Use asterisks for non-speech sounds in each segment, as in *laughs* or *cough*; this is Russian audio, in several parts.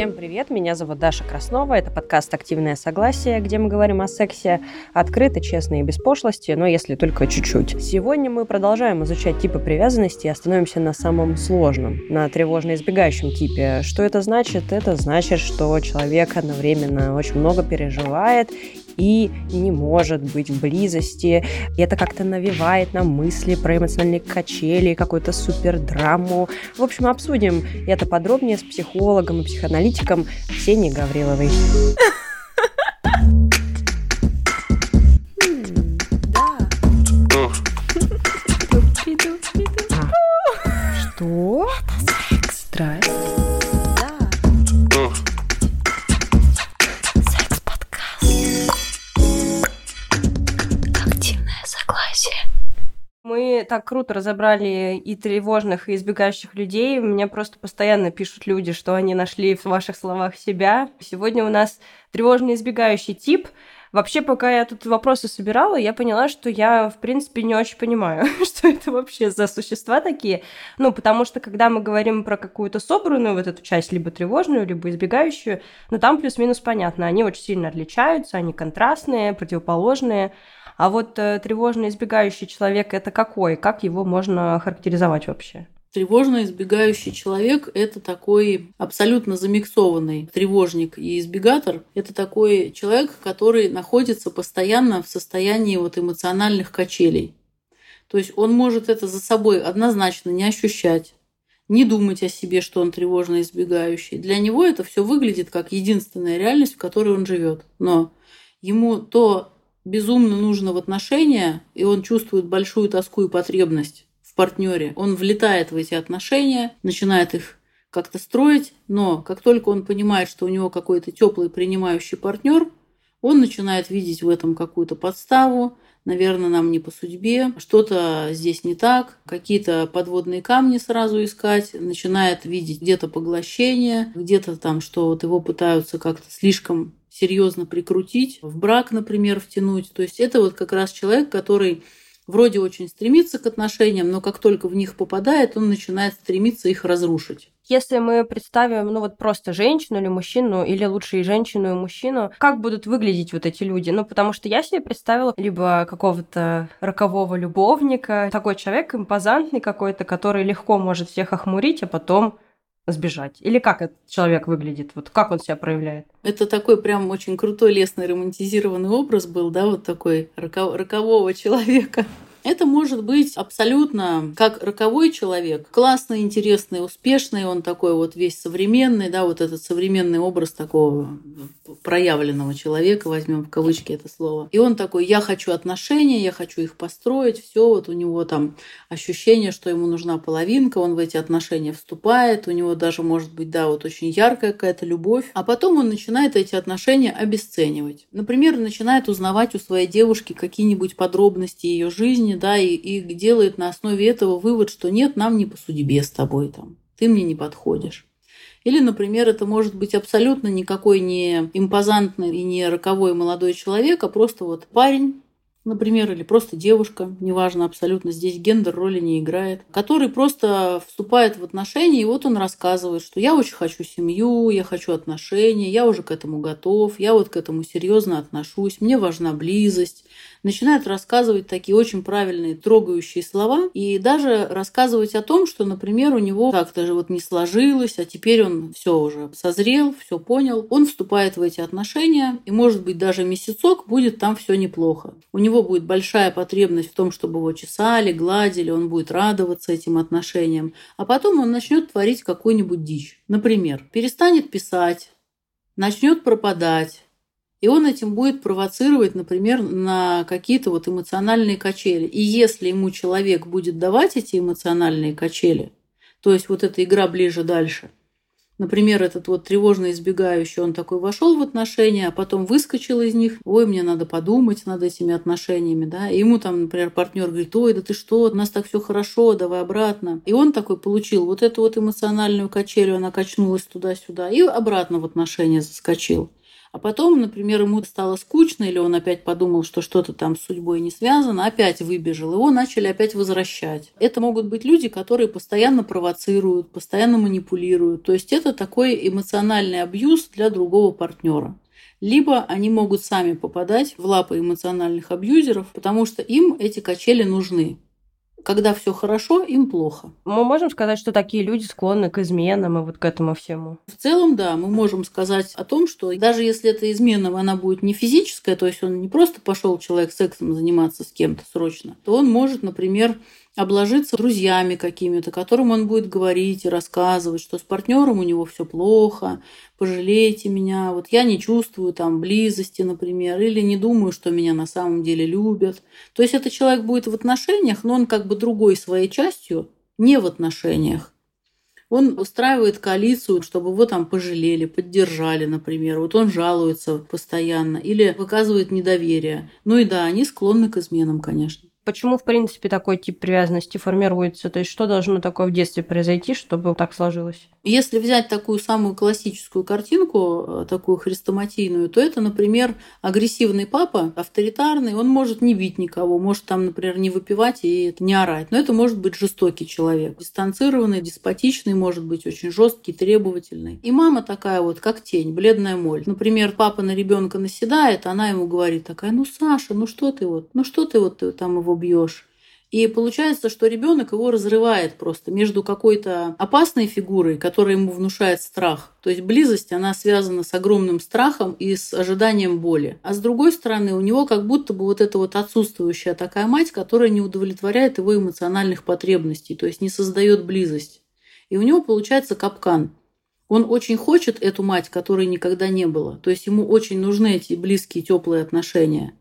Всем привет, меня зовут Даша Краснова, это подкаст «Активное согласие», где мы говорим о сексе открыто, честно и без пошлости, но если только чуть-чуть. Сегодня мы продолжаем изучать типы привязанности и остановимся на самом сложном, на тревожно-избегающем типе. Что это значит? Это значит, что человек одновременно очень много переживает и не может быть в близости. И это как-то навевает нам мысли про эмоциональные качели, какую-то супер драму. В общем, обсудим это подробнее с психологом и психоаналитиком Ксенией Гавриловой. Так круто разобрали и тревожных, и избегающих людей. Мне просто постоянно пишут люди, что они нашли в ваших словах себя. Сегодня у нас тревожный избегающий тип. Вообще, пока я тут вопросы собирала, я поняла, что я, в принципе, не очень понимаю, *laughs* что это вообще за существа такие. Ну, потому что, когда мы говорим про какую-то собранную вот эту часть, либо тревожную, либо избегающую, ну, там плюс-минус понятно. Они очень сильно отличаются, они контрастные, противоположные. А вот э, тревожно избегающий человек это какой? Как его можно характеризовать вообще? Тревожно избегающий человек – это такой абсолютно замиксованный тревожник и избегатор. Это такой человек, который находится постоянно в состоянии вот эмоциональных качелей. То есть он может это за собой однозначно не ощущать, не думать о себе, что он тревожно избегающий. Для него это все выглядит как единственная реальность, в которой он живет. Но ему то безумно нужно в отношения, и он чувствует большую тоску и потребность в партнере, он влетает в эти отношения, начинает их как-то строить, но как только он понимает, что у него какой-то теплый принимающий партнер, он начинает видеть в этом какую-то подставу, наверное, нам не по судьбе, что-то здесь не так, какие-то подводные камни сразу искать, начинает видеть где-то поглощение, где-то там, что вот его пытаются как-то слишком серьезно прикрутить, в брак, например, втянуть. То есть это вот как раз человек, который вроде очень стремится к отношениям, но как только в них попадает, он начинает стремиться их разрушить. Если мы представим, ну вот просто женщину или мужчину, или лучше и женщину, и мужчину, как будут выглядеть вот эти люди? Ну, потому что я себе представила либо какого-то рокового любовника, такой человек импозантный какой-то, который легко может всех охмурить, а потом сбежать? Или как этот человек выглядит? Вот как он себя проявляет? Это такой прям очень крутой, лесный, романтизированный образ был, да, вот такой рокового *laughs* человека. Это может быть абсолютно как роковой человек, классный, интересный, успешный, он такой вот весь современный, да, вот этот современный образ такого проявленного человека, возьмем в кавычки это слово. И он такой, я хочу отношения, я хочу их построить, все, вот у него там ощущение, что ему нужна половинка, он в эти отношения вступает, у него даже может быть, да, вот очень яркая какая-то любовь, а потом он начинает эти отношения обесценивать. Например, начинает узнавать у своей девушки какие-нибудь подробности ее жизни, жизни, да, и, и делает на основе этого вывод, что нет, нам не по судьбе с тобой там, ты мне не подходишь. Или, например, это может быть абсолютно никакой не импозантный и не роковой молодой человек, а просто вот парень, например, или просто девушка, неважно абсолютно, здесь гендер роли не играет, который просто вступает в отношения, и вот он рассказывает, что я очень хочу семью, я хочу отношения, я уже к этому готов, я вот к этому серьезно отношусь, мне важна близость, начинает рассказывать такие очень правильные, трогающие слова и даже рассказывать о том, что, например, у него как-то же вот не сложилось, а теперь он все уже созрел, все понял. Он вступает в эти отношения, и, может быть, даже месяцок будет там все неплохо. У него будет большая потребность в том, чтобы его чесали, гладили, он будет радоваться этим отношениям. А потом он начнет творить какую-нибудь дичь. Например, перестанет писать, начнет пропадать, и он этим будет провоцировать, например, на какие-то вот эмоциональные качели. И если ему человек будет давать эти эмоциональные качели, то есть вот эта игра ближе дальше, например, этот вот тревожно избегающий, он такой вошел в отношения, а потом выскочил из них, ой, мне надо подумать над этими отношениями, да, и ему там, например, партнер говорит, ой, да ты что, у нас так все хорошо, давай обратно. И он такой получил вот эту вот эмоциональную качелю, она качнулась туда-сюда, и обратно в отношения заскочил. А потом, например, ему стало скучно, или он опять подумал, что что-то там с судьбой не связано, опять выбежал, его начали опять возвращать. Это могут быть люди, которые постоянно провоцируют, постоянно манипулируют. То есть это такой эмоциональный абьюз для другого партнера либо они могут сами попадать в лапы эмоциональных абьюзеров, потому что им эти качели нужны. Когда все хорошо, им плохо. Мы можем сказать, что такие люди склонны к изменам и вот к этому всему. В целом, да, мы можем сказать о том, что даже если эта измена, она будет не физическая, то есть он не просто пошел человек сексом заниматься с кем-то срочно, то он может, например, обложиться друзьями какими-то, которым он будет говорить и рассказывать, что с партнером у него все плохо, пожалейте меня, вот я не чувствую там близости, например, или не думаю, что меня на самом деле любят. То есть этот человек будет в отношениях, но он как бы другой своей частью не в отношениях. Он устраивает коалицию, чтобы его там пожалели, поддержали, например. Вот он жалуется постоянно или выказывает недоверие. Ну и да, они склонны к изменам, конечно. Почему, в принципе, такой тип привязанности формируется? То есть, что должно такое в детстве произойти, чтобы так сложилось? Если взять такую самую классическую картинку, э, такую хрестоматийную, то это, например, агрессивный папа, авторитарный, он может не бить никого, может там, например, не выпивать и не орать. Но это может быть жестокий человек, дистанцированный, деспотичный, может быть очень жесткий, требовательный. И мама такая вот, как тень, бледная моль. Например, папа на ребенка наседает, она ему говорит такая, ну, Саша, ну что ты вот, ну что ты вот ты там его бьешь? И получается, что ребенок его разрывает просто между какой-то опасной фигурой, которая ему внушает страх. То есть близость, она связана с огромным страхом и с ожиданием боли. А с другой стороны, у него как будто бы вот эта вот отсутствующая такая мать, которая не удовлетворяет его эмоциональных потребностей, то есть не создает близость. И у него получается капкан. Он очень хочет эту мать, которой никогда не было. То есть ему очень нужны эти близкие, теплые отношения.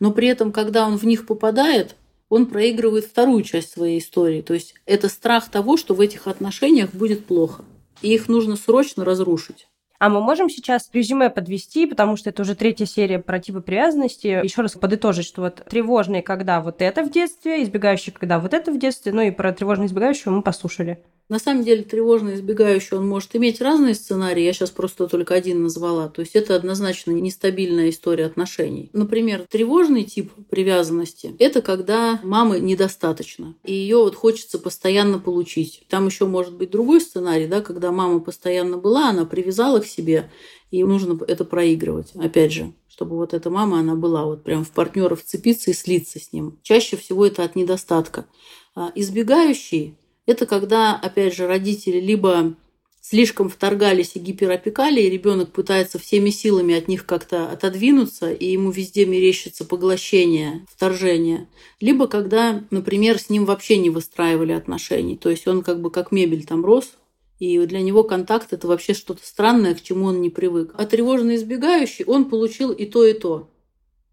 Но при этом, когда он в них попадает, он проигрывает вторую часть своей истории. То есть это страх того, что в этих отношениях будет плохо. И их нужно срочно разрушить. А мы можем сейчас резюме подвести, потому что это уже третья серия про типы привязанности. Еще раз подытожить, что вот тревожные, когда вот это в детстве, избегающие, когда вот это в детстве, ну и про тревожные избегающего мы послушали. На самом деле тревожно избегающий он может иметь разные сценарии, я сейчас просто только один назвала. То есть это однозначно нестабильная история отношений. Например, тревожный тип привязанности – это когда мамы недостаточно, и ее вот хочется постоянно получить. Там еще может быть другой сценарий, да, когда мама постоянно была, она привязала к себе, и нужно это проигрывать. Опять же, чтобы вот эта мама, она была вот прям в партнера вцепиться и слиться с ним. Чаще всего это от недостатка. А избегающий это когда, опять же, родители либо слишком вторгались и гиперопекали, и ребенок пытается всеми силами от них как-то отодвинуться, и ему везде мерещится поглощение, вторжение. Либо когда, например, с ним вообще не выстраивали отношений, то есть он как бы как мебель там рос, и для него контакт это вообще что-то странное, к чему он не привык. А тревожно избегающий, он получил и то, и то.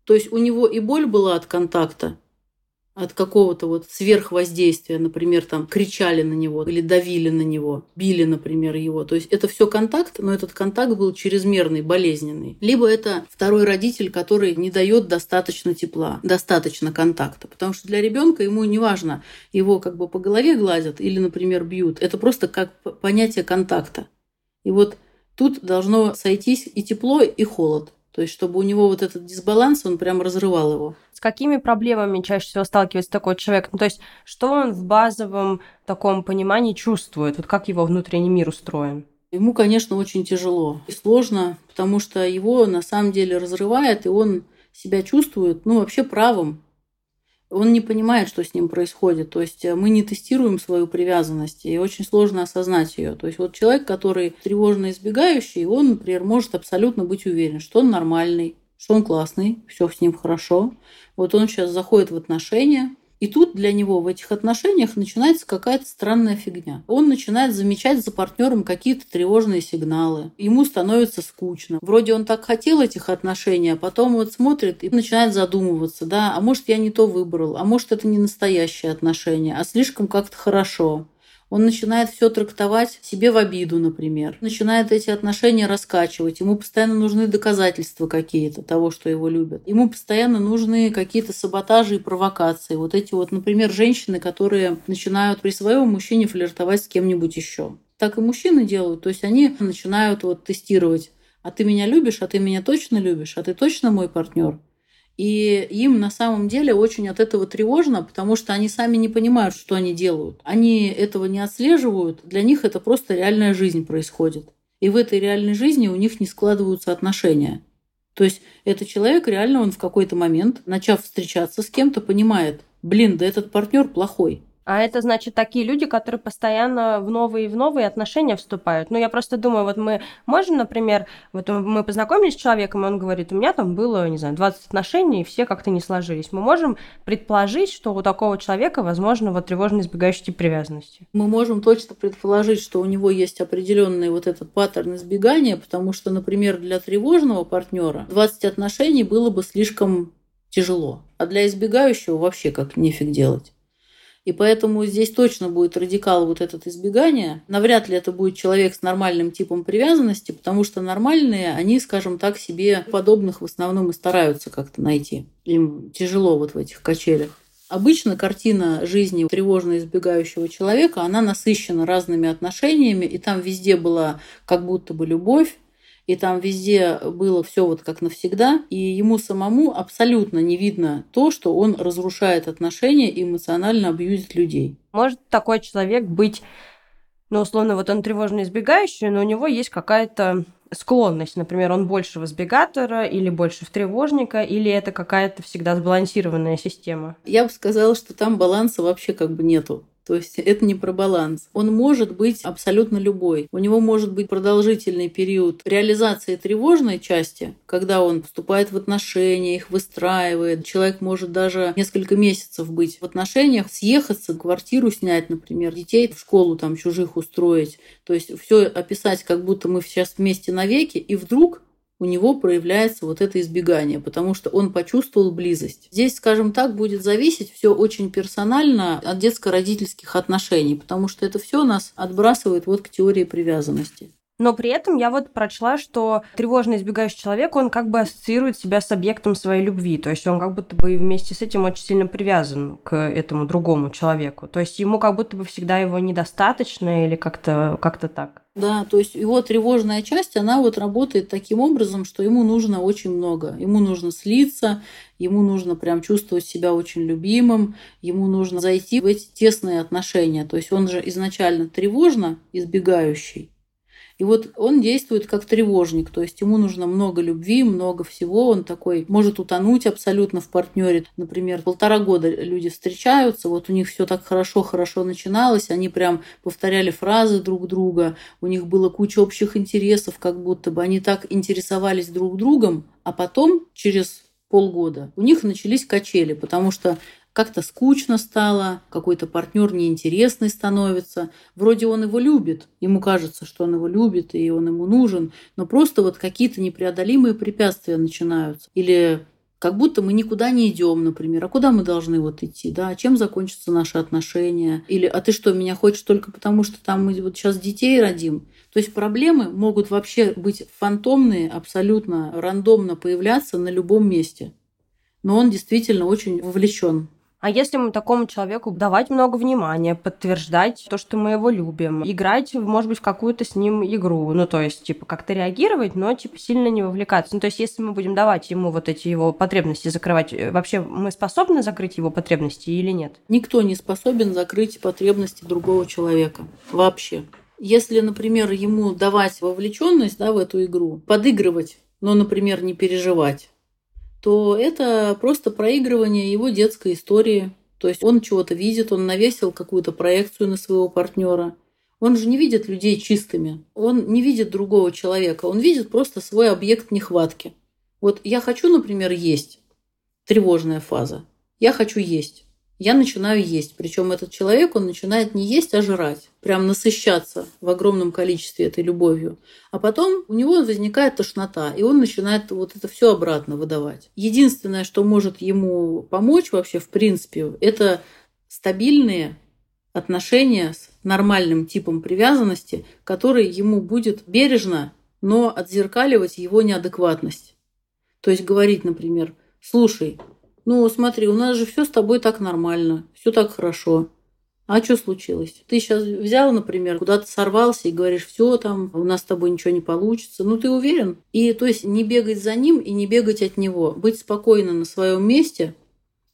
То есть у него и боль была от контакта, от какого-то вот сверхвоздействия, например, там кричали на него или давили на него, били, например, его. То есть это все контакт, но этот контакт был чрезмерный, болезненный. Либо это второй родитель, который не дает достаточно тепла, достаточно контакта. Потому что для ребенка ему не важно, его как бы по голове гладят или, например, бьют. Это просто как понятие контакта. И вот тут должно сойтись и тепло, и холод. То есть, чтобы у него вот этот дисбаланс, он прям разрывал его. С какими проблемами чаще всего сталкивается такой человек? Ну, то есть, что он в базовом таком понимании чувствует? Вот как его внутренний мир устроен? Ему, конечно, очень тяжело и сложно, потому что его на самом деле разрывает, и он себя чувствует, ну, вообще правым он не понимает, что с ним происходит. То есть э, мы не тестируем свою привязанность, и очень сложно осознать ее. То есть вот человек, который тревожно избегающий, он, например, может абсолютно быть уверен, что он нормальный, что он классный, все с ним хорошо. Вот он сейчас заходит в отношения, и тут для него в этих отношениях начинается какая-то странная фигня. Он начинает замечать за партнером какие-то тревожные сигналы. Ему становится скучно. Вроде он так хотел этих отношений, а потом вот смотрит и начинает задумываться, да, а может я не то выбрал, а может это не настоящие отношения, а слишком как-то хорошо. Он начинает все трактовать себе в обиду, например. Начинает эти отношения раскачивать. Ему постоянно нужны доказательства какие-то того, что его любят. Ему постоянно нужны какие-то саботажи и провокации. Вот эти вот, например, женщины, которые начинают при своем мужчине флиртовать с кем-нибудь еще. Так и мужчины делают. То есть они начинают вот тестировать А ты меня любишь, а ты меня точно любишь, а ты точно мой партнер. И им на самом деле очень от этого тревожно, потому что они сами не понимают, что они делают. Они этого не отслеживают, для них это просто реальная жизнь происходит. И в этой реальной жизни у них не складываются отношения. То есть этот человек реально, он в какой-то момент, начав встречаться с кем-то, понимает, блин, да этот партнер плохой. А это значит такие люди, которые постоянно в новые и в новые отношения вступают. Ну, я просто думаю, вот мы можем, например, вот мы познакомились с человеком, и он говорит, у меня там было, не знаю, 20 отношений, и все как-то не сложились. Мы можем предположить, что у такого человека, возможно, вот тревожно избегающий тип привязанности. Мы можем точно предположить, что у него есть определенный вот этот паттерн избегания, потому что, например, для тревожного партнера 20 отношений было бы слишком тяжело, а для избегающего вообще как нефиг делать. И поэтому здесь точно будет радикал вот этот избегание. Навряд ли это будет человек с нормальным типом привязанности, потому что нормальные, они, скажем так, себе подобных в основном и стараются как-то найти. Им тяжело вот в этих качелях. Обычно картина жизни тревожно избегающего человека, она насыщена разными отношениями, и там везде была как будто бы любовь, и там везде было все вот как навсегда, и ему самому абсолютно не видно то, что он разрушает отношения и эмоционально абьюзит людей. Может такой человек быть, ну, условно, вот он тревожно избегающий, но у него есть какая-то склонность. Например, он больше в избегатора или больше в тревожника, или это какая-то всегда сбалансированная система? Я бы сказала, что там баланса вообще как бы нету. То есть это не про баланс. Он может быть абсолютно любой. У него может быть продолжительный период реализации тревожной части, когда он вступает в отношения, их выстраивает. Человек может даже несколько месяцев быть в отношениях, съехаться, квартиру снять, например, детей в школу там чужих устроить. То есть все описать, как будто мы сейчас вместе навеки, и вдруг у него проявляется вот это избегание, потому что он почувствовал близость. Здесь, скажем так, будет зависеть все очень персонально от детско-родительских отношений, потому что это все нас отбрасывает вот к теории привязанности. Но при этом я вот прочла, что тревожно избегающий человек, он как бы ассоциирует себя с объектом своей любви. То есть он как будто бы вместе с этим очень сильно привязан к этому другому человеку. То есть ему как будто бы всегда его недостаточно или как-то как так. Да, то есть его тревожная часть, она вот работает таким образом, что ему нужно очень много. Ему нужно слиться, ему нужно прям чувствовать себя очень любимым, ему нужно зайти в эти тесные отношения. То есть он же изначально тревожно избегающий, и вот он действует как тревожник, то есть ему нужно много любви, много всего, он такой может утонуть абсолютно в партнере. Например, полтора года люди встречаются, вот у них все так хорошо-хорошо начиналось, они прям повторяли фразы друг друга, у них было куча общих интересов, как будто бы они так интересовались друг другом, а потом через полгода у них начались качели, потому что как-то скучно стало, какой-то партнер неинтересный становится. Вроде он его любит, ему кажется, что он его любит и он ему нужен, но просто вот какие-то непреодолимые препятствия начинаются. Или как будто мы никуда не идем, например. А куда мы должны вот идти, да? Чем закончатся наши отношения? Или а ты что, меня хочешь только потому, что там мы вот сейчас детей родим? То есть проблемы могут вообще быть фантомные, абсолютно рандомно появляться на любом месте. Но он действительно очень вовлечен а если мы такому человеку давать много внимания, подтверждать то, что мы его любим, играть, может быть, в какую-то с ним игру, ну, то есть, типа, как-то реагировать, но, типа, сильно не вовлекаться. Ну, то есть, если мы будем давать ему вот эти его потребности закрывать, э, вообще мы способны закрыть его потребности или нет? Никто не способен закрыть потребности другого человека. Вообще. Если, например, ему давать вовлеченность да, в эту игру, подыгрывать, но, например, не переживать, то это просто проигрывание его детской истории. То есть он чего-то видит, он навесил какую-то проекцию на своего партнера. Он же не видит людей чистыми. Он не видит другого человека. Он видит просто свой объект нехватки. Вот я хочу, например, есть. Тревожная фаза. Я хочу есть я начинаю есть. Причем этот человек, он начинает не есть, а жрать. Прям насыщаться в огромном количестве этой любовью. А потом у него возникает тошнота, и он начинает вот это все обратно выдавать. Единственное, что может ему помочь вообще, в принципе, это стабильные отношения с нормальным типом привязанности, который ему будет бережно, но отзеркаливать его неадекватность. То есть говорить, например, слушай, ну, смотри, у нас же все с тобой так нормально, все так хорошо. А что случилось? Ты сейчас взял, например, куда-то сорвался и говоришь, все там, у нас с тобой ничего не получится. Ну, ты уверен? И то есть не бегать за ним и не бегать от него. Быть спокойно на своем месте,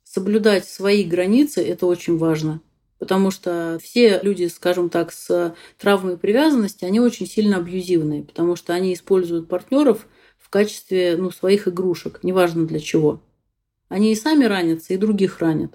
соблюдать свои границы, это очень важно. Потому что все люди, скажем так, с травмой привязанности, они очень сильно абьюзивные, потому что они используют партнеров в качестве ну, своих игрушек, неважно для чего. Они и сами ранятся, и других ранят.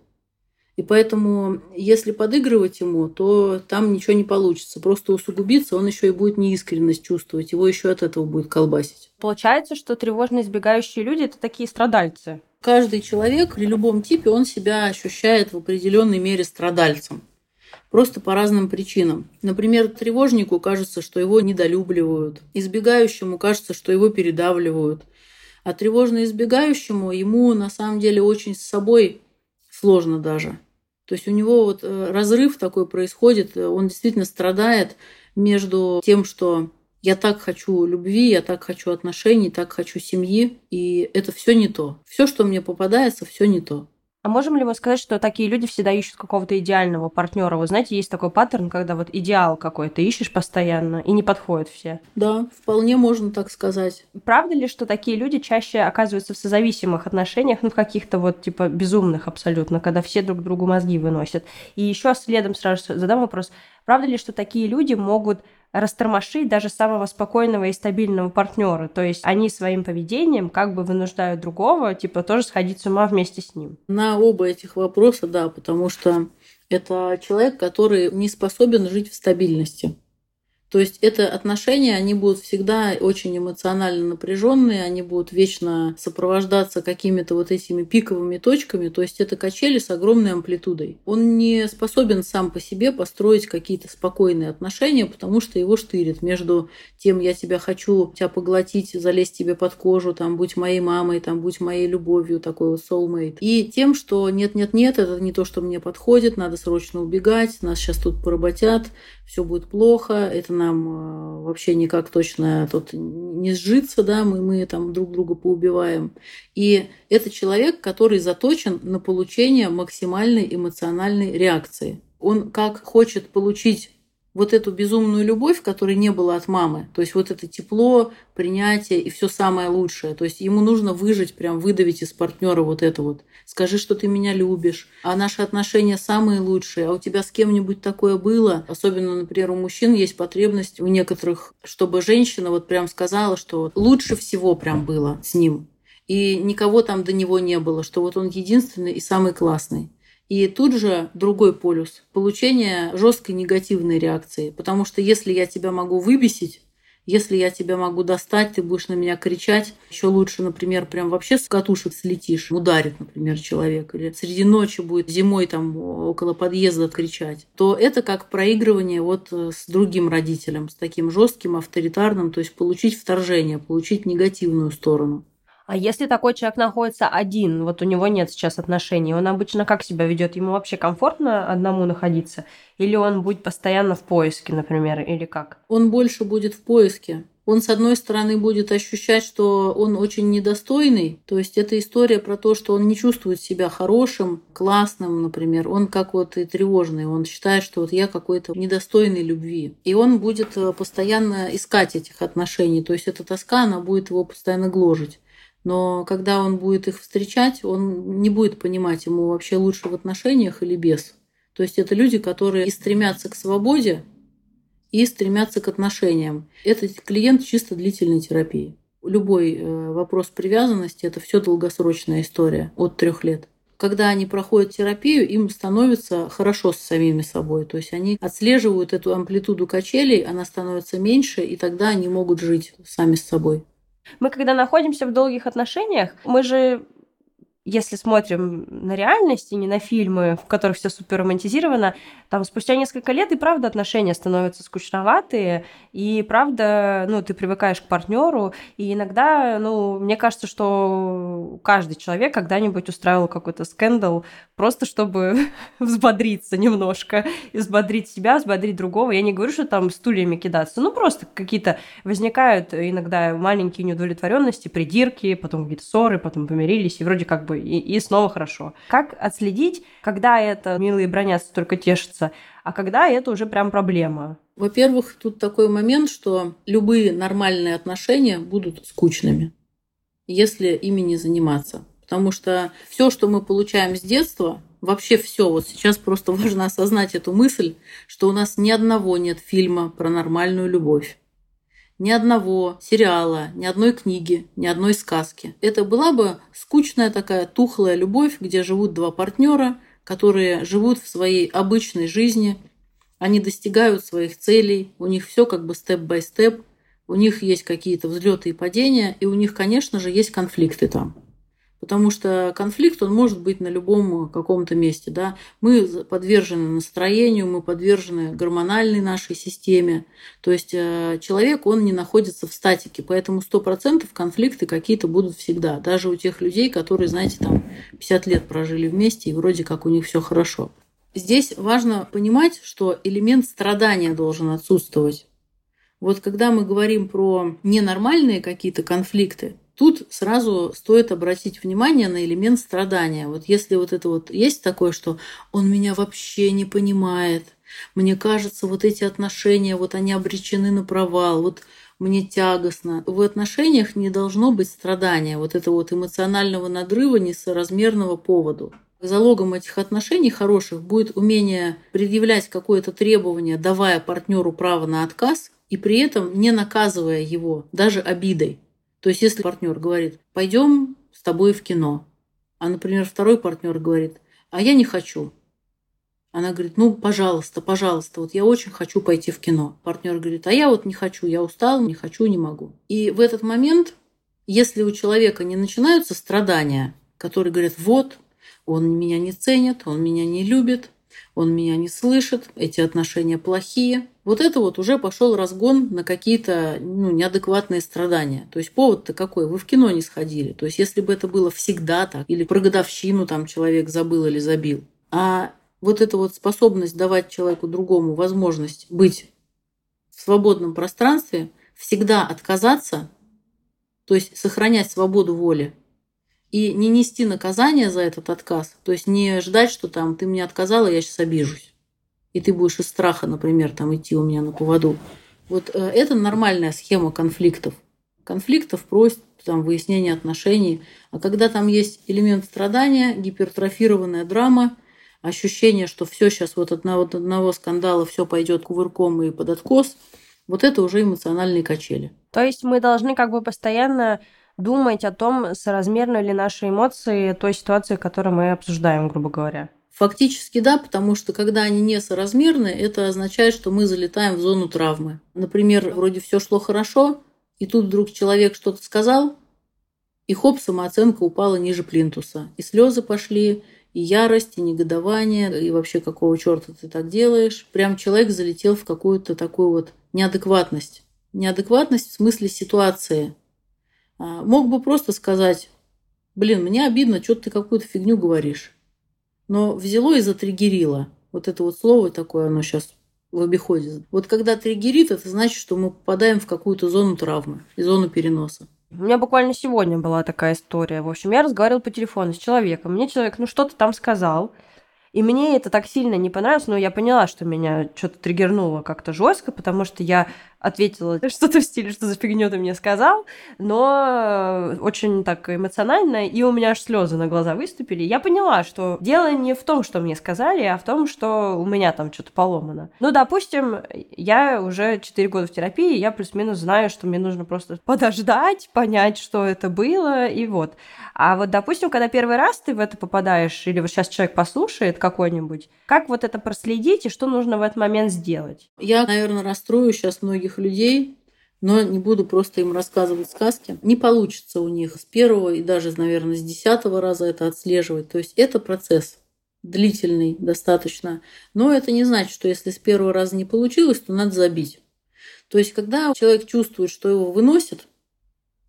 И поэтому, если подыгрывать ему, то там ничего не получится. Просто усугубиться, он еще и будет неискренность чувствовать, его еще от этого будет колбасить. Получается, что тревожно избегающие люди это такие страдальцы. Каждый человек при любом типе, он себя ощущает в определенной мере страдальцем. Просто по разным причинам. Например, тревожнику кажется, что его недолюбливают. Избегающему кажется, что его передавливают. А тревожно избегающему ему на самом деле очень с собой сложно даже. То есть у него вот э, разрыв такой происходит, э, он действительно страдает между тем, что я так хочу любви, я так хочу отношений, так хочу семьи, и это все не то. Все, что мне попадается, все не то. А можем ли мы сказать, что такие люди всегда ищут какого-то идеального партнера? Вы знаете, есть такой паттерн, когда вот идеал какой-то ищешь постоянно, и не подходят все. Да, вполне можно так сказать. Правда ли, что такие люди чаще оказываются в созависимых отношениях, ну, в каких-то вот, типа, безумных абсолютно, когда все друг другу мозги выносят? И еще следом сразу задам вопрос. Правда ли, что такие люди могут растормошить даже самого спокойного и стабильного партнера. То есть они своим поведением как бы вынуждают другого, типа, тоже сходить с ума вместе с ним. На оба этих вопроса, да, потому что это человек, который не способен жить в стабильности. То есть это отношения, они будут всегда очень эмоционально напряженные, они будут вечно сопровождаться какими-то вот этими пиковыми точками. То есть это качели с огромной амплитудой. Он не способен сам по себе построить какие-то спокойные отношения, потому что его штырит между тем, я тебя хочу тебя поглотить, залезть тебе под кожу, там, будь моей мамой, там, будь моей любовью, такой вот soulmate. И тем, что нет-нет-нет, это не то, что мне подходит, надо срочно убегать, нас сейчас тут поработят, все будет плохо, это нам э, вообще никак точно тут не сжиться, да, мы, мы там друг друга поубиваем. И это человек, который заточен на получение максимальной эмоциональной реакции. Он как хочет получить вот эту безумную любовь, которой не было от мамы. То есть вот это тепло, принятие и все самое лучшее. То есть ему нужно выжить, прям выдавить из партнера вот это вот. Скажи, что ты меня любишь, а наши отношения самые лучшие, а у тебя с кем-нибудь такое было. Особенно, например, у мужчин есть потребность у некоторых, чтобы женщина вот прям сказала, что лучше всего прям было с ним. И никого там до него не было, что вот он единственный и самый классный. И тут же другой полюс – получение жесткой негативной реакции. Потому что если я тебя могу выбесить, если я тебя могу достать, ты будешь на меня кричать. Еще лучше, например, прям вообще с катушек слетишь, ударит, например, человек. Или среди ночи будет зимой там около подъезда кричать. То это как проигрывание вот э, с другим родителем, с таким жестким, авторитарным. То есть получить вторжение, получить негативную сторону. А если такой человек находится один, вот у него нет сейчас отношений, он обычно как себя ведет? Ему вообще комфортно одному находиться? Или он будет постоянно в поиске, например, или как? Он больше будет в поиске. Он, с одной стороны, будет ощущать, что он очень недостойный. То есть это история про то, что он не чувствует себя хорошим, классным, например. Он как вот и тревожный. Он считает, что вот я какой-то недостойный любви. И он будет э, постоянно искать этих отношений. То есть эта тоска, она будет его постоянно гложить но когда он будет их встречать, он не будет понимать, ему вообще лучше в отношениях или без. То есть это люди, которые и стремятся к свободе, и стремятся к отношениям. Это клиент чисто длительной терапии. Любой э, вопрос привязанности – это все долгосрочная история от трех лет. Когда они проходят терапию, им становится хорошо с самими собой. То есть они отслеживают эту амплитуду качелей, она становится меньше, и тогда они могут жить сами с собой. Мы, когда находимся в долгих отношениях, мы же если смотрим на реальность и не на фильмы, в которых все супер романтизировано, там спустя несколько лет и правда отношения становятся скучноватые, и правда, ну, ты привыкаешь к партнеру, и иногда, ну, мне кажется, что каждый человек когда-нибудь устраивал какой-то скандал, просто чтобы *laughs* взбодриться немножко, взбодрить себя, взбодрить другого. Я не говорю, что там стульями кидаться, ну, просто какие-то возникают иногда маленькие неудовлетворенности, придирки, потом какие-то ссоры, потом помирились, и вроде как бы и, и снова хорошо. Как отследить, когда это милые бронятся, только тешатся, а когда это уже прям проблема? Во-первых, тут такой момент, что любые нормальные отношения будут скучными, если ими не заниматься. Потому что все, что мы получаем с детства, вообще все, вот сейчас просто *laughs* важно осознать эту мысль, что у нас ни одного нет фильма про нормальную любовь ни одного сериала, ни одной книги, ни одной сказки. Это была бы скучная такая тухлая любовь, где живут два партнера, которые живут в своей обычной жизни, они достигают своих целей, у них все как бы степ-бай-степ, у них есть какие-то взлеты и падения, и у них, конечно же, есть конфликты там. Потому что конфликт, он может быть на любом каком-то месте. Да? Мы подвержены настроению, мы подвержены гормональной нашей системе. То есть э, человек, он не находится в статике. Поэтому 100% конфликты какие-то будут всегда. Даже у тех людей, которые, знаете, там 50 лет прожили вместе, и вроде как у них все хорошо. Здесь важно понимать, что элемент страдания должен отсутствовать. Вот когда мы говорим про ненормальные какие-то конфликты, Тут сразу стоит обратить внимание на элемент страдания. Вот если вот это вот есть такое, что он меня вообще не понимает, мне кажется, вот эти отношения, вот они обречены на провал, вот мне тягостно. В отношениях не должно быть страдания, вот этого вот эмоционального надрыва несоразмерного поводу. Залогом этих отношений хороших будет умение предъявлять какое-то требование, давая партнеру право на отказ, и при этом не наказывая его даже обидой. То есть, если партнер говорит, пойдем с тобой в кино, а, например, второй партнер говорит, а я не хочу. Она говорит, ну, пожалуйста, пожалуйста, вот я очень хочу пойти в кино. Партнер говорит, а я вот не хочу, я устал, не хочу, не могу. И в этот момент, если у человека не начинаются страдания, которые говорят, вот, он меня не ценит, он меня не любит, он меня не слышит, эти отношения плохие. Вот это вот уже пошел разгон на какие-то ну, неадекватные страдания. То есть повод-то какой? Вы в кино не сходили. То есть если бы это было всегда так, или про годовщину там человек забыл или забил. А вот эта вот способность давать человеку другому возможность быть в свободном пространстве, всегда отказаться, то есть сохранять свободу воли, и не нести наказание за этот отказ, то есть не ждать, что там ты мне отказала, я сейчас обижусь, и ты будешь из страха, например, там идти у меня на поводу. Вот э, это нормальная схема конфликтов. Конфликтов, просьб, там, выяснения отношений. А когда там есть элемент страдания, гипертрофированная драма, ощущение, что все сейчас вот от одного, от одного скандала все пойдет кувырком и под откос, вот это уже эмоциональные качели. То есть мы должны как бы постоянно думать о том, соразмерны ли наши эмоции той ситуации, которую мы обсуждаем, грубо говоря. Фактически да, потому что когда они несоразмерны, это означает, что мы залетаем в зону травмы. Например, вроде все шло хорошо, и тут вдруг человек что-то сказал, и хоп, самооценка упала ниже плинтуса. И слезы пошли, и ярость, и негодование, и вообще какого черта ты так делаешь. Прям человек залетел в какую-то такую вот неадекватность. Неадекватность в смысле ситуации. А, мог бы просто сказать, блин, мне обидно, что ты какую-то фигню говоришь. Но взяло и затриггерило. Вот это вот слово такое, оно сейчас в обиходе. Вот когда триггерит, это значит, что мы попадаем в какую-то зону травмы и зону переноса. У меня буквально сегодня была такая история. В общем, я разговаривала по телефону с человеком. Мне человек, ну, что-то там сказал. И мне это так сильно не понравилось, но я поняла, что меня что-то триггернуло как-то жестко, потому что я ответила что-то в стиле, что за фигню ты мне сказал, но э, очень так эмоционально, и у меня аж слезы на глаза выступили. Я поняла, что дело не в том, что мне сказали, а в том, что у меня там что-то поломано. Ну, допустим, я уже 4 года в терапии, я плюс-минус знаю, что мне нужно просто подождать, понять, что это было, и вот. А вот, допустим, когда первый раз ты в это попадаешь, или вот сейчас человек послушает какой-нибудь, как вот это проследить, и что нужно в этот момент сделать? Я, наверное, расстрою сейчас многих этих людей, но не буду просто им рассказывать сказки. Не получится у них с первого и даже, наверное, с десятого раза это отслеживать. То есть это процесс длительный достаточно. Но это не значит, что если с первого раза не получилось, то надо забить. То есть когда человек чувствует, что его выносит,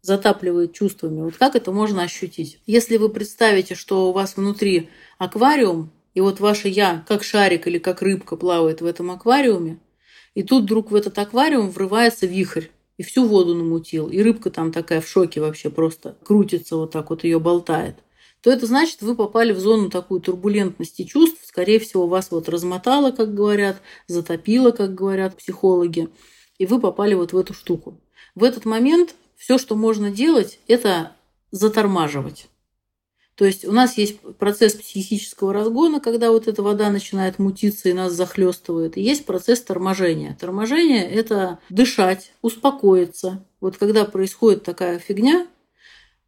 затапливает чувствами, вот как это можно ощутить? Если вы представите, что у вас внутри аквариум, и вот ваше «я», как шарик или как рыбка плавает в этом аквариуме, и тут вдруг в этот аквариум врывается вихрь и всю воду намутил. И рыбка там такая в шоке вообще просто крутится вот так вот, ее болтает. то это значит, вы попали в зону такой турбулентности чувств. Скорее всего, вас вот размотало, как говорят, затопило, как говорят психологи, и вы попали вот в эту штуку. В этот момент все, что можно делать, это затормаживать. То есть у нас есть процесс психического разгона, когда вот эта вода начинает мутиться и нас захлестывает. И есть процесс торможения. Торможение – это дышать, успокоиться. Вот когда происходит такая фигня,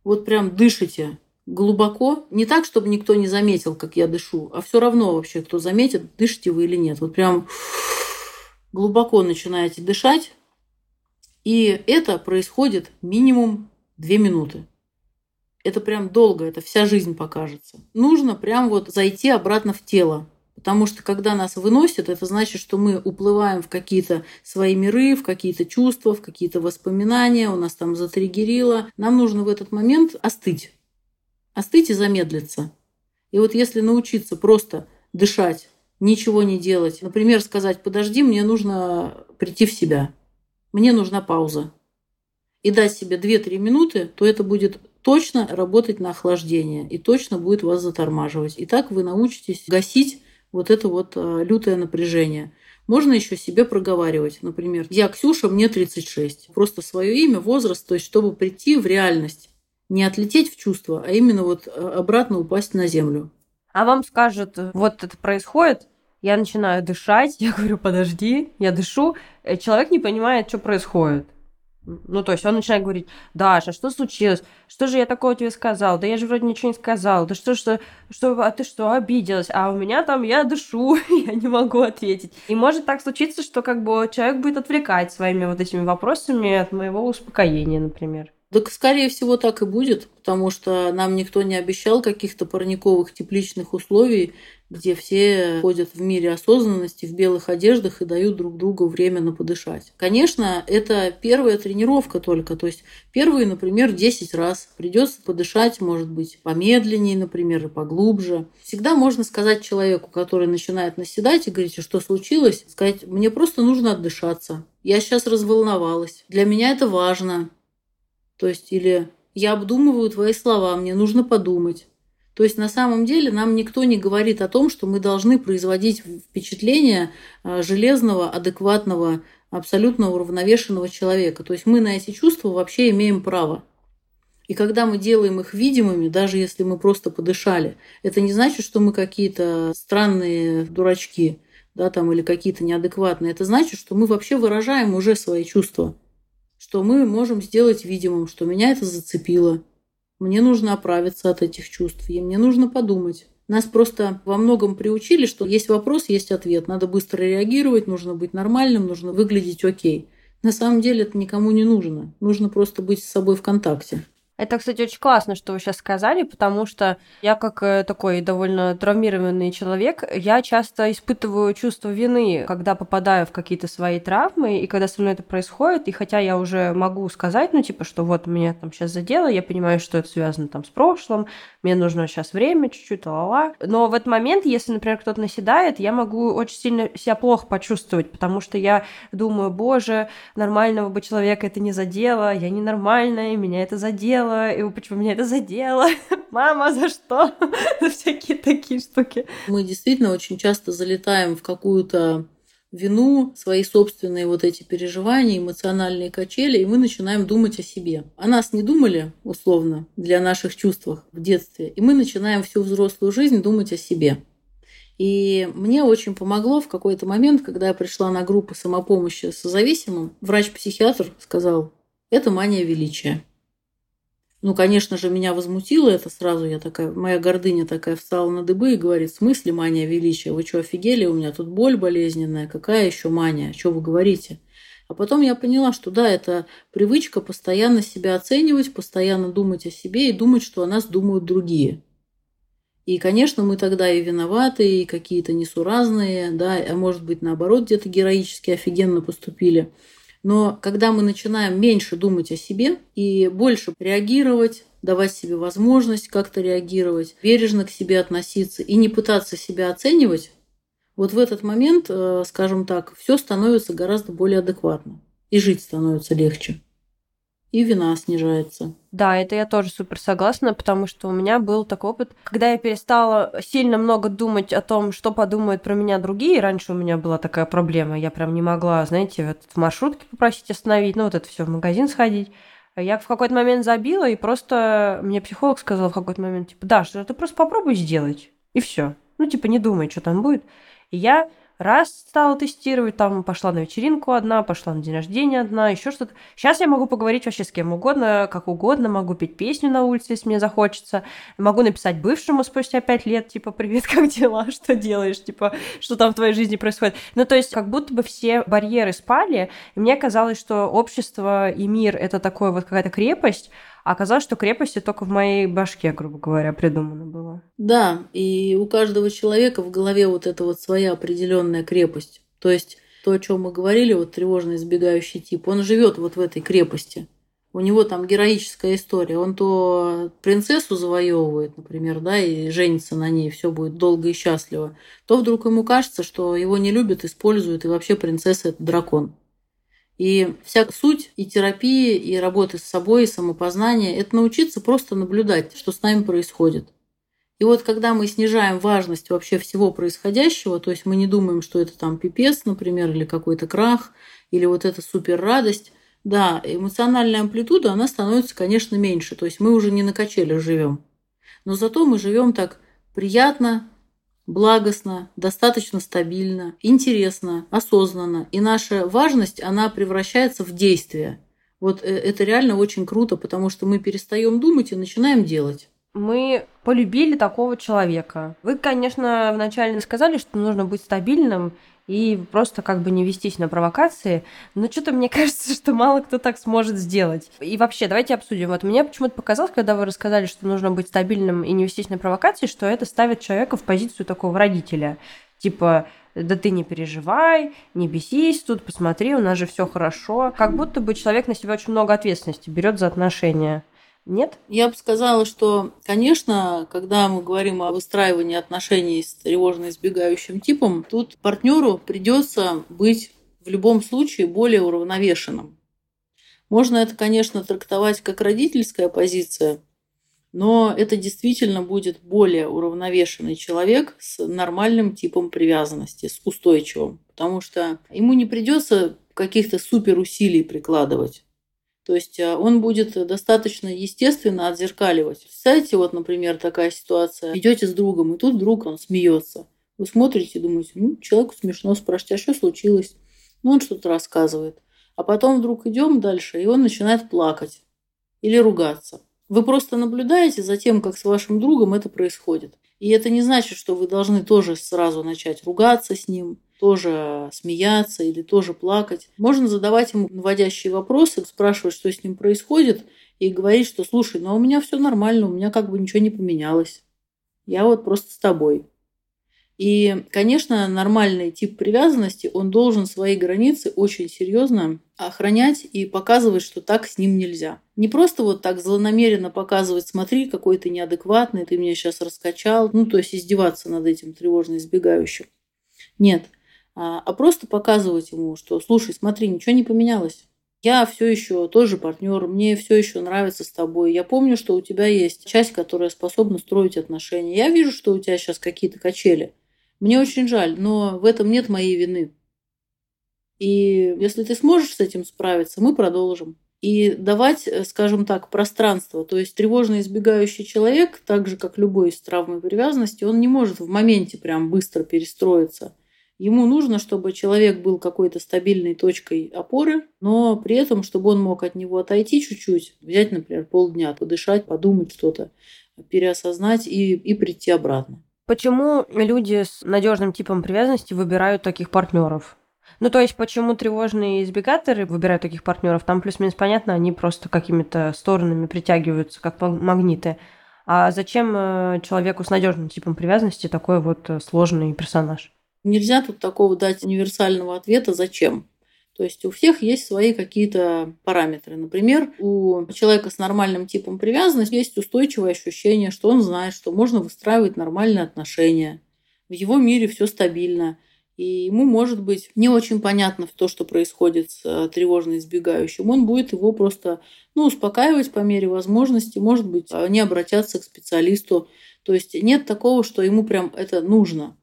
вот прям дышите глубоко, не так, чтобы никто не заметил, как я дышу, а все равно вообще, кто заметит, дышите вы или нет. Вот прям глубоко начинаете дышать, и это происходит минимум две минуты это прям долго, это вся жизнь покажется. Нужно прям вот зайти обратно в тело. Потому что когда нас выносят, это значит, что мы уплываем в какие-то свои миры, в какие-то чувства, в какие-то воспоминания, у нас там затригерило. Нам нужно в этот момент остыть. Остыть и замедлиться. И вот если научиться просто дышать, ничего не делать, например, сказать, подожди, мне нужно прийти в себя, мне нужна пауза, и дать себе 2-3 минуты, то это будет точно работать на охлаждение и точно будет вас затормаживать. И так вы научитесь гасить вот это вот э, лютое напряжение. Можно еще себе проговаривать, например, я Ксюша, мне 36. Просто свое имя, возраст, то есть чтобы прийти в реальность. Не отлететь в чувство, а именно вот э, обратно упасть на землю. А вам скажут, вот это происходит, я начинаю дышать, я говорю, подожди, я дышу, э, человек не понимает, что происходит. Ну, то есть он начинает говорить, Даша, что случилось? Что же я такого тебе сказал? Да я же вроде ничего не сказал. Да что, что, что, а ты что, обиделась? А у меня там, я дышу, *laughs* я не могу ответить. И может так случиться, что как бы человек будет отвлекать своими вот этими вопросами от моего успокоения, например. Так, скорее всего, так и будет, потому что нам никто не обещал каких-то парниковых тепличных условий, где все ходят в мире осознанности в белых одеждах и дают друг другу время на подышать. Конечно, это первая тренировка только, то есть первые, например, 10 раз придется подышать, может быть, помедленнее, например, и поглубже. Всегда можно сказать человеку, который начинает наседать и говорить, что случилось, сказать, мне просто нужно отдышаться. Я сейчас разволновалась. Для меня это важно. То есть, или я обдумываю твои слова, мне нужно подумать. То есть на самом деле нам никто не говорит о том, что мы должны производить впечатление а, железного, адекватного, абсолютно уравновешенного человека. То есть мы на эти чувства вообще имеем право. И когда мы делаем их видимыми, даже если мы просто подышали, это не значит, что мы какие-то странные дурачки да, там, или какие-то неадекватные. Это значит, что мы вообще выражаем уже свои чувства, что мы можем сделать видимым, что меня это зацепило, мне нужно оправиться от этих чувств, и мне нужно подумать. Нас просто во многом приучили, что есть вопрос, есть ответ. Надо быстро реагировать, нужно быть нормальным, нужно выглядеть окей. На самом деле это никому не нужно. Нужно просто быть с собой в контакте. Это, кстати, очень классно, что вы сейчас сказали, потому что я как э, такой довольно травмированный человек, я часто испытываю чувство вины, когда попадаю в какие-то свои травмы, и когда со мной это происходит, и хотя я уже могу сказать, ну, типа, что вот меня там сейчас задело, я понимаю, что это связано там с прошлым, мне нужно сейчас время чуть-чуть, ла-ла. Но в этот момент, если, например, кто-то наседает, я могу очень сильно себя плохо почувствовать, потому что я думаю, боже, нормального бы человека это не задело, я ненормальная, меня это задело, задело, и почему меня это задело, *laughs* мама, за что? *laughs* Всякие такие штуки. Мы действительно очень часто залетаем в какую-то вину, свои собственные вот эти переживания, эмоциональные качели, и мы начинаем думать о себе. О нас не думали, условно, для наших чувств в детстве, и мы начинаем всю взрослую жизнь думать о себе. И мне очень помогло в какой-то момент, когда я пришла на группу самопомощи с зависимым, врач-психиатр сказал, это мания величия. Ну, конечно же, меня возмутило это сразу. Я такая, моя гордыня такая встала на дыбы и говорит, в смысле мания величия? Вы что, офигели? У меня тут боль болезненная. Какая еще мания? Что вы говорите? А потом я поняла, что да, это привычка постоянно себя оценивать, постоянно думать о себе и думать, что о нас думают другие. И, конечно, мы тогда и виноваты, и какие-то несуразные, да, а может быть, наоборот, где-то героически офигенно поступили. Но когда мы начинаем меньше думать о себе и больше реагировать, давать себе возможность как-то реагировать, бережно к себе относиться и не пытаться себя оценивать, вот в этот момент, э, скажем так, все становится гораздо более адекватно. И жить становится легче. И вина снижается. Да, это я тоже супер согласна, потому что у меня был такой опыт, когда я перестала сильно много думать о том, что подумают про меня другие. Раньше у меня была такая проблема, я прям не могла, знаете, вот в маршрутке попросить остановить, ну вот это все в магазин сходить. Я в какой-то момент забила, и просто мне психолог сказал в какой-то момент, типа, да, что ты просто попробуй сделать, и все. Ну, типа, не думай, что там будет. И я раз стала тестировать, там пошла на вечеринку одна, пошла на день рождения одна, еще что-то. Сейчас я могу поговорить вообще с кем угодно, как угодно, могу петь песню на улице, если мне захочется, могу написать бывшему спустя пять лет, типа, привет, *laughs* как дела, что делаешь, типа, что там в твоей жизни происходит. Ну, то есть, как будто бы все барьеры спали, и мне казалось, что общество и мир — это такое вот какая-то крепость, а оказалось, что крепости только в моей башке, грубо говоря, придумано было. Да, и у каждого человека в голове вот эта вот своя определенная крепость. То есть то, о чем мы говорили, вот тревожно избегающий тип, он живет вот в этой крепости. У него там героическая история. Он то принцессу завоевывает, например, да, и женится на ней, все будет долго и счастливо, то вдруг ему кажется, что его не любят, используют, и вообще принцесса это дракон. И вся суть и терапии, и работы с собой, и самопознания – это научиться просто наблюдать, что с нами происходит. И вот когда мы снижаем важность вообще всего происходящего, то есть мы не думаем, что это там пипец, например, или какой-то крах, или вот эта супер радость, да, эмоциональная амплитуда, она становится, конечно, меньше. То есть мы уже не на качелях живем. Но зато мы живем так приятно, благостно, достаточно стабильно, интересно, осознанно. И наша важность, она превращается в действие. Вот э, это реально очень круто, потому что мы перестаем думать и начинаем делать. Мы полюбили такого человека. Вы, конечно, вначале сказали, что нужно быть стабильным и просто как бы не вестись на провокации. Но что-то мне *laughs* кажется, что мало кто так сможет сделать. И вообще, давайте обсудим. Вот мне почему-то показалось, когда вы рассказали, что нужно быть стабильным и не вестись на провокации, что это ставит человека в позицию такого родителя. Типа, да ты не переживай, не бесись тут, посмотри, у нас же все хорошо. Как будто бы человек на себя очень много ответственности берет за отношения. Нет? Я бы сказала, что, конечно, когда мы говорим о выстраивании отношений с тревожно избегающим типом, тут партнеру придется быть в любом случае более уравновешенным. Можно это, конечно, трактовать как родительская позиция, но это действительно будет более уравновешенный человек с нормальным типом привязанности, с устойчивым, потому что ему не придется каких-то супер усилий прикладывать. То есть а, он будет достаточно естественно отзеркаливать. Представьте, вот, например, такая ситуация. Идете с другом, и тут друг, он смеется. Вы смотрите и думаете, ну, человеку смешно, спрашиваете, а что случилось? Ну, он что-то рассказывает. А потом вдруг идем дальше, и он начинает плакать или ругаться. Вы просто наблюдаете за тем, как с вашим другом это происходит. И это не значит, что вы должны тоже сразу начать ругаться с ним, тоже смеяться или тоже плакать. Можно задавать ему наводящие вопросы, спрашивать, что с ним происходит, и говорить, что слушай, ну а у меня все нормально, у меня как бы ничего не поменялось. Я вот просто с тобой. И, конечно, нормальный тип привязанности, он должен свои границы очень серьезно охранять и показывать, что так с ним нельзя. Не просто вот так злонамеренно показывать, смотри, какой ты неадекватный, ты меня сейчас раскачал, ну, то есть издеваться над этим тревожно избегающим. Нет, а, а просто показывать ему, что, слушай, смотри, ничего не поменялось. Я все еще тоже партнер, мне все еще нравится с тобой. Я помню, что у тебя есть часть, которая способна строить отношения. Я вижу, что у тебя сейчас какие-то качели. Мне очень жаль, но в этом нет моей вины. И если ты сможешь с этим справиться, мы продолжим. И давать, э, скажем так, пространство. То есть тревожно избегающий человек, так же как любой из травмы привязанности, он не может в моменте прям быстро перестроиться. Ему нужно, чтобы человек был какой-то стабильной точкой опоры, но при этом, чтобы он мог от него отойти чуть-чуть, взять, например, полдня, подышать, подумать что-то, переосознать и, и прийти обратно. Почему люди с надежным типом привязанности выбирают таких партнеров? Ну, то есть, почему тревожные избегаторы выбирают таких партнеров? Там плюс-минус понятно, они просто какими-то сторонами притягиваются, как магниты. А зачем э, человеку с надежным типом привязанности такой вот э, сложный персонаж? Нельзя тут такого дать универсального ответа «зачем?». То есть у всех есть свои какие-то параметры. Например, у человека с нормальным типом привязанности есть устойчивое ощущение, что он знает, что можно выстраивать нормальные отношения. В его мире все стабильно. и ему может быть не очень понятно то, что происходит с э, тревожно избегающим. Он будет его просто ну, успокаивать по мере возможности, может быть, не обратятся к специалисту. То есть нет такого, что ему прям это нужно.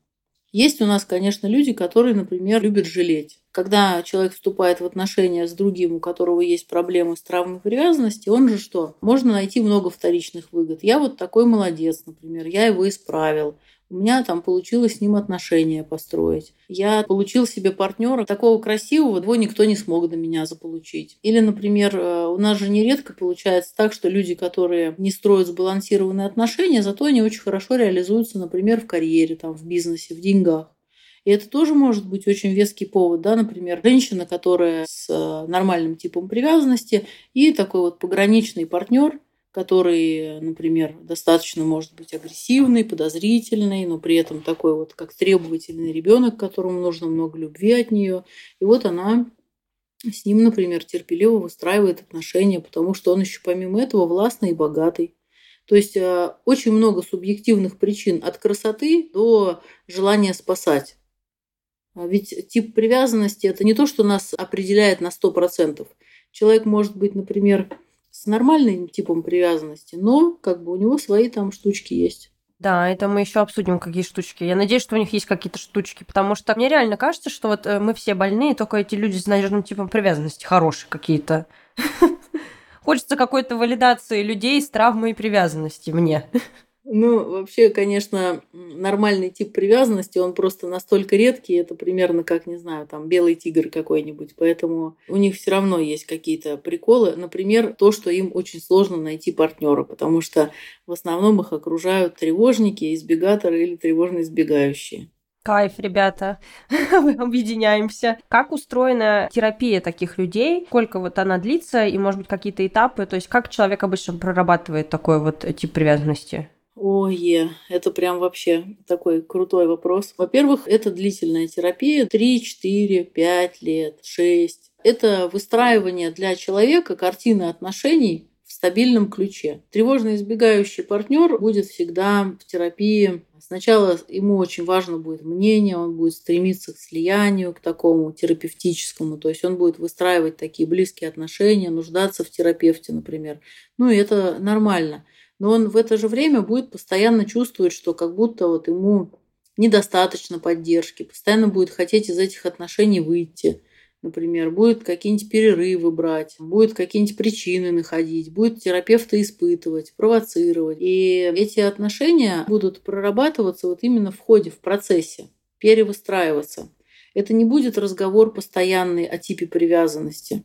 Есть у нас, конечно, люди, которые, например, любят жалеть. Когда человек вступает в отношения с другим, у которого есть проблемы с травмой привязанности, он же что? Можно найти много вторичных выгод. Я вот такой молодец, например, я его исправил у меня там получилось с ним отношения построить. Я получил себе партнера такого красивого, его никто не смог до меня заполучить. Или, например, э, у нас же нередко получается так, что люди, которые не строят сбалансированные отношения, зато они очень хорошо реализуются, например, в карьере, там, в бизнесе, в деньгах. И это тоже может быть очень веский повод, да, например, женщина, которая с э, нормальным типом привязанности и такой вот пограничный партнер, который, например, достаточно может быть агрессивный, подозрительный, но при этом такой вот как требовательный ребенок, которому нужно много любви от нее. И вот она с ним, например, терпеливо выстраивает отношения, потому что он еще помимо этого властный и богатый. То есть э, очень много субъективных причин от красоты до желания спасать. А ведь тип привязанности – это не то, что нас определяет на 100%. Человек может быть, например, с нормальным типом привязанности, но как бы у него свои там штучки есть. Да, это мы еще обсудим, какие штучки. Я надеюсь, что у них есть какие-то штучки, потому что мне реально кажется, что вот э, мы все больные, только эти люди с надежным типом привязанности хорошие какие-то. *laughs* Хочется какой-то валидации людей с травмой и привязанности мне. Ну, вообще, конечно, нормальный тип привязанности, он просто настолько редкий, это примерно как, не знаю, там, белый тигр какой-нибудь. Поэтому у них все равно есть какие-то приколы. Например, то, что им очень сложно найти партнера, потому что в основном их окружают тревожники, избегаторы или тревожно избегающие. Кайф, ребята, *laughs* объединяемся. Как устроена терапия таких людей? Сколько вот она длится и, может быть, какие-то этапы? То есть как человек обычно прорабатывает такой вот тип привязанности? Ой, это прям вообще такой крутой вопрос. Во-первых, это длительная терапия 3, 4, 5 лет, 6. Это выстраивание для человека картины отношений в стабильном ключе. Тревожно избегающий партнер будет всегда в терапии. Сначала ему очень важно будет мнение, он будет стремиться к слиянию, к такому терапевтическому. То есть он будет выстраивать такие близкие отношения, нуждаться в терапевте, например. Ну и это нормально но он в это же время будет постоянно чувствовать, что как будто вот ему недостаточно поддержки, постоянно будет хотеть из этих отношений выйти. Например, будет какие-нибудь перерывы брать, будет какие-нибудь причины находить, будет терапевта испытывать, провоцировать. И эти отношения будут прорабатываться вот именно в ходе, в процессе, перевыстраиваться. Это не будет разговор постоянный о типе привязанности.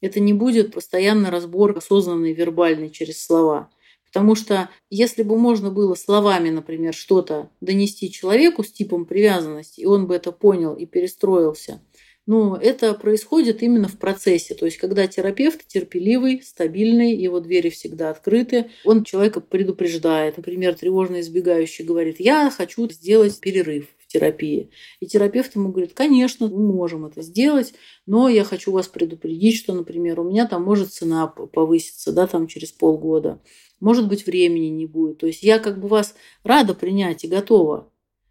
Это не будет постоянный разбор осознанный, вербальный через слова. Потому что если бы можно было словами, например, что-то донести человеку с типом привязанности, и он бы это понял и перестроился, ну, это происходит именно в процессе. То есть, когда терапевт терпеливый, стабильный, его двери всегда открыты, он человека предупреждает. Например, тревожно избегающий говорит, я хочу сделать перерыв терапии. И терапевт ему говорит, конечно, мы можем это сделать, но я хочу вас предупредить, что, например, у меня там может цена повыситься, да, там через полгода может быть, времени не будет. То есть я как бы вас рада принять и готова.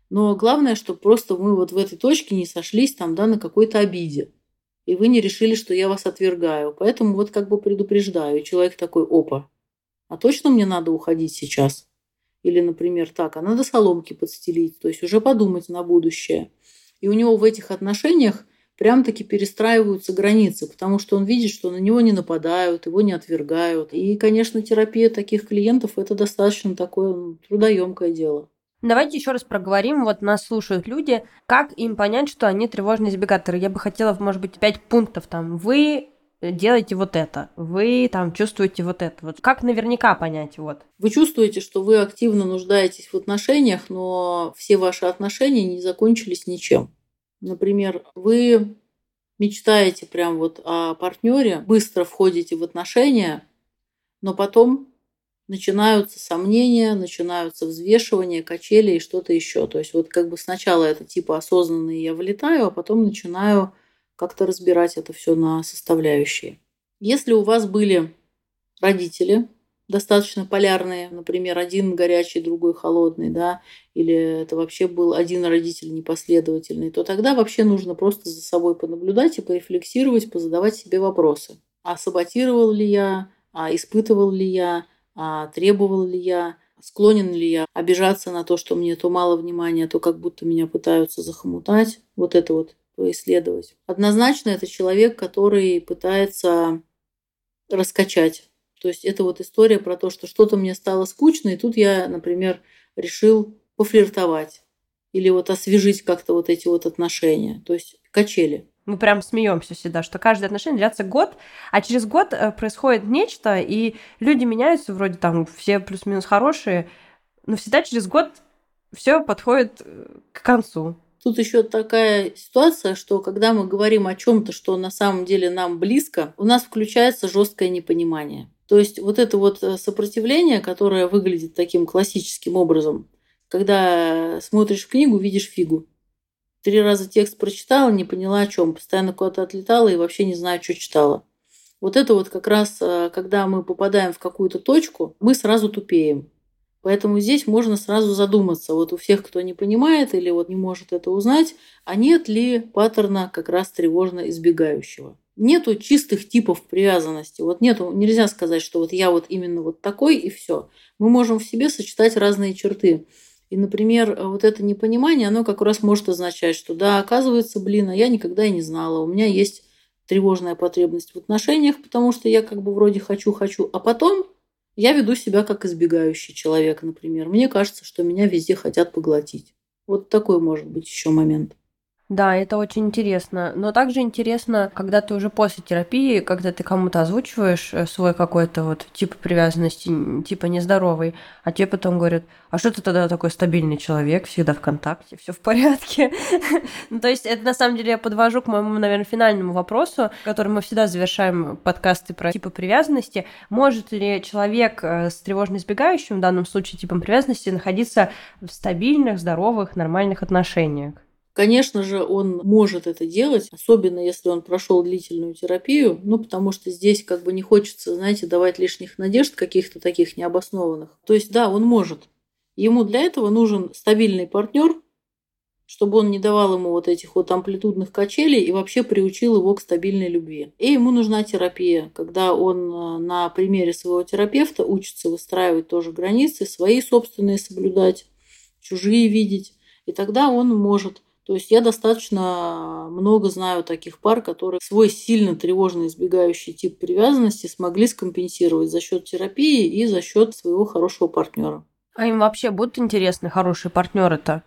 Но главное, чтобы просто мы вот в этой точке не сошлись там, да, на какой-то обиде. И вы не решили, что я вас отвергаю. Поэтому вот как бы предупреждаю. И человек такой, опа, а точно мне надо уходить сейчас? Или, например, так, а надо соломки подстелить. То есть уже подумать на будущее. И у него в этих отношениях прям-таки перестраиваются границы, потому что он видит, что на него не нападают, его не отвергают. И, конечно, терапия таких клиентов – это достаточно такое ну, трудоемкое дело. Давайте еще раз проговорим. Вот нас слушают люди. Как им понять, что они тревожные избегаторы? Я бы хотела, может быть, пять пунктов там. Вы делаете вот это, вы там чувствуете вот это. Вот как наверняка понять вот? Вы чувствуете, что вы активно нуждаетесь в отношениях, но все ваши отношения не закончились ничем. Например, вы мечтаете прям вот о партнере, быстро входите в отношения, но потом начинаются сомнения, начинаются взвешивания, качели и что-то еще. То есть вот как бы сначала это типа осознанный я вылетаю, а потом начинаю как-то разбирать это все на составляющие. Если у вас были родители, достаточно полярные, например, один горячий, другой холодный, да, или это вообще был один родитель непоследовательный, то тогда вообще нужно просто за собой понаблюдать и порефлексировать, позадавать себе вопросы. А саботировал ли я, а испытывал ли я, а требовал ли я, склонен ли я обижаться на то, что мне то мало внимания, то как будто меня пытаются захомутать. Вот это вот поисследовать. Однозначно это человек, который пытается раскачать. То есть это вот история про то, что что-то мне стало скучно, и тут я, например, решил пофлиртовать или вот освежить как-то вот эти вот отношения. То есть качели. Мы прям смеемся всегда, что каждое отношение длится год, а через год э, происходит нечто, и люди меняются, вроде там все плюс-минус хорошие, но всегда через год все подходит э, к концу. Тут еще такая ситуация, что когда мы говорим о чем-то, что на самом деле нам близко, у нас включается жесткое непонимание. То есть вот это вот э, сопротивление, которое выглядит таким классическим образом, когда смотришь книгу, видишь фигу. Три раза текст прочитала, не поняла о чем, постоянно куда-то отлетала и вообще не знаю, что читала. Вот это вот как раз, э, когда мы попадаем в какую-то точку, мы сразу тупеем. Поэтому здесь можно сразу задуматься, вот у всех, кто не понимает или вот не может это узнать, а нет ли паттерна как раз тревожно избегающего. Нету чистых типов привязанности. Вот нету, нельзя сказать, что вот я вот именно вот такой и все. Мы можем в себе сочетать разные черты. И, например, вот это непонимание, оно как раз может означать, что да, оказывается, блин, а я никогда и не знала. У меня есть тревожная потребность в отношениях, потому что я как бы вроде хочу-хочу, а потом я веду себя как избегающий человек, например. Мне кажется, что меня везде хотят поглотить. Вот такой может быть еще момент. Да, это очень интересно. Но также интересно, когда ты уже после терапии, когда ты кому-то озвучиваешь э, свой какой-то вот тип привязанности, типа нездоровый, а тебе потом говорят, а что ты тогда такой стабильный человек, всегда в контакте, все в порядке. *laughs* ну, то есть это на самом деле я подвожу к моему, наверное, финальному вопросу, который мы всегда завершаем подкасты про типы привязанности. Может ли человек э, с тревожно избегающим, в данном случае типом привязанности, находиться в стабильных, здоровых, нормальных отношениях? Конечно же, он может это делать, особенно если он прошел длительную терапию, ну, потому что здесь как бы не хочется, знаете, давать лишних надежд каких-то таких необоснованных. То есть, да, он может. Ему для этого нужен стабильный партнер, чтобы он не давал ему вот этих вот амплитудных качелей и вообще приучил его к стабильной любви. И ему нужна терапия, когда он э, на примере своего терапевта учится выстраивать тоже границы, свои собственные соблюдать, чужие видеть. И тогда он может то есть я достаточно много знаю таких пар, которые свой сильно тревожно избегающий тип привязанности смогли скомпенсировать за счет терапии и за счет своего хорошего партнера. А им вообще будут интересны хорошие партнеры-то?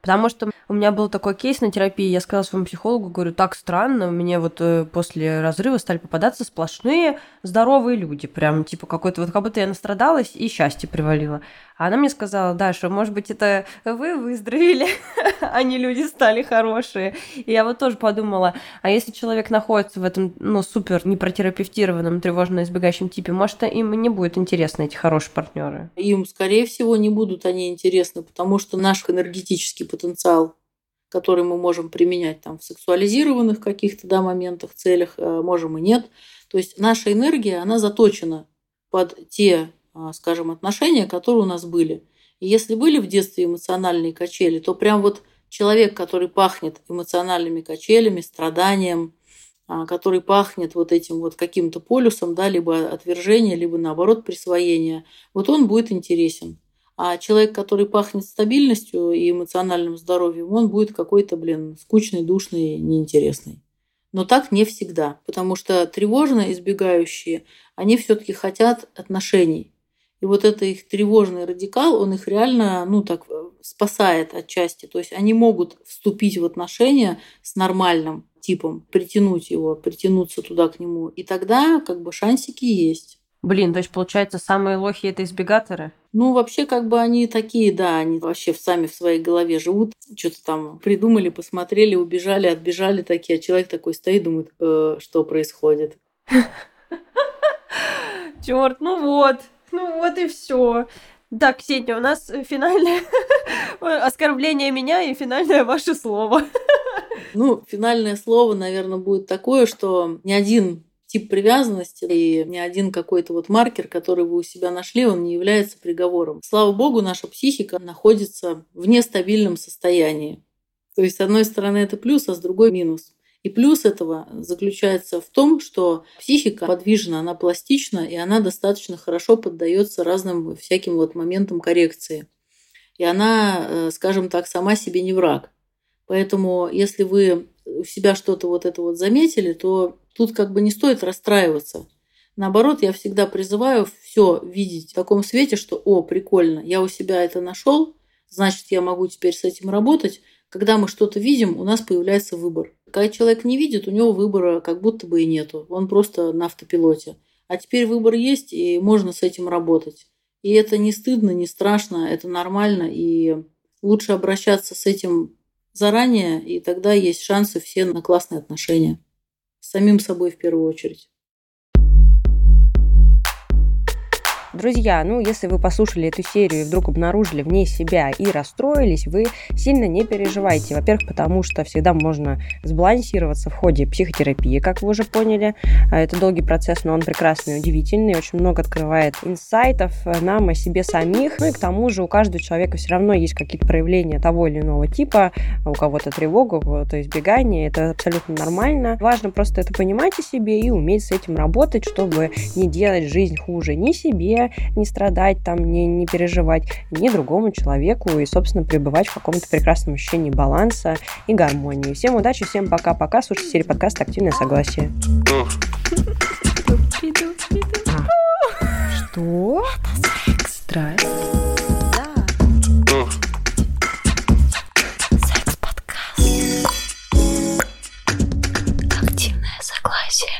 Потому что у меня был такой кейс на терапии, я сказала своему психологу, говорю, так странно, мне вот э, после разрыва стали попадаться сплошные здоровые люди, прям типа какой-то вот, как будто я настрадалась и счастье привалило. А она мне сказала, Даша, может быть, это вы выздоровели, *laughs* а не люди стали хорошие. И я вот тоже подумала, а если человек находится в этом, ну, супер непротерапевтированном тревожно избегающем типе, может, им не будет интересны эти хорошие партнеры? Им, скорее всего, не будут они интересны, потому что наш энергетический потенциал который мы можем применять там в сексуализированных каких-то да, моментах, целях, э, можем и нет. То есть наша энергия, она заточена под те скажем, отношения, которые у нас были. И если были в детстве эмоциональные качели, то прям вот человек, который пахнет эмоциональными качелями, страданием, а, который пахнет вот этим вот каким-то полюсом, да, либо отвержение, либо наоборот присвоение, вот он будет интересен. А человек, который пахнет стабильностью и эмоциональным здоровьем, он будет какой-то, блин, скучный, душный, неинтересный. Но так не всегда, потому что тревожно избегающие, они все-таки хотят отношений. И вот это их тревожный радикал, он их реально, ну так, э, спасает отчасти. То есть они могут вступить в отношения с нормальным типом, притянуть его, притянуться туда к нему. И тогда как бы шансики есть. Блин, то есть получается самые лохи это избегаторы? Ну, вообще, как бы они такие, да, они вообще сами в своей голове живут, что-то там придумали, посмотрели, убежали, отбежали такие, а человек такой стоит, думает, э, что происходит. *laughs* Черт, ну вот, ну вот и все. Так, Ксения, у нас финальное *laughs* оскорбление меня и финальное ваше слово. *laughs* Ну, финальное слово, наверное, будет такое, что ни один тип привязанности, и ни один какой-то вот маркер, который вы у себя нашли, он не является приговором. Слава богу, наша психика находится в нестабильном состоянии. То есть, с одной стороны, это плюс, а с другой минус. И плюс этого заключается в том, что психика подвижна, она пластична, и она достаточно хорошо поддается разным всяким вот моментам коррекции. И она, э, скажем так, сама себе не враг. Поэтому, если вы у себя что-то вот это вот заметили, то тут как бы не стоит расстраиваться. Наоборот, я всегда призываю все видеть в таком свете, что, о, прикольно, я у себя это нашел, значит, я могу теперь с этим работать. Когда мы что-то видим, у нас появляется выбор. Когда человек не видит, у него выбора как будто бы и нету. Он просто на автопилоте. А теперь выбор есть, и можно с этим работать. И это не стыдно, не страшно, это нормально. И лучше обращаться с этим заранее, и тогда есть шансы все на классные отношения. С самим собой в первую очередь. Друзья, ну если вы послушали эту серию и вдруг обнаружили в ней себя и расстроились, вы сильно не переживайте. Во-первых, потому что всегда можно сбалансироваться в ходе психотерапии, как вы уже поняли. А, это долгий процесс, но он прекрасный, удивительный, очень много открывает инсайтов нам о себе самих. Ну и к тому же у каждого человека все равно есть какие-то проявления того или иного типа. У кого-то тревога, у кого-то избегание. Это абсолютно нормально. Важно просто это понимать о себе и уметь с этим работать, чтобы не делать жизнь хуже ни себе, не страдать, там, не, не переживать ни другому человеку и, собственно, пребывать в каком-то прекрасном ощущении баланса и гармонии. Всем удачи, всем пока-пока. Слушайте серию подкаста «Активное согласие». Что? Страсть. Активное согласие.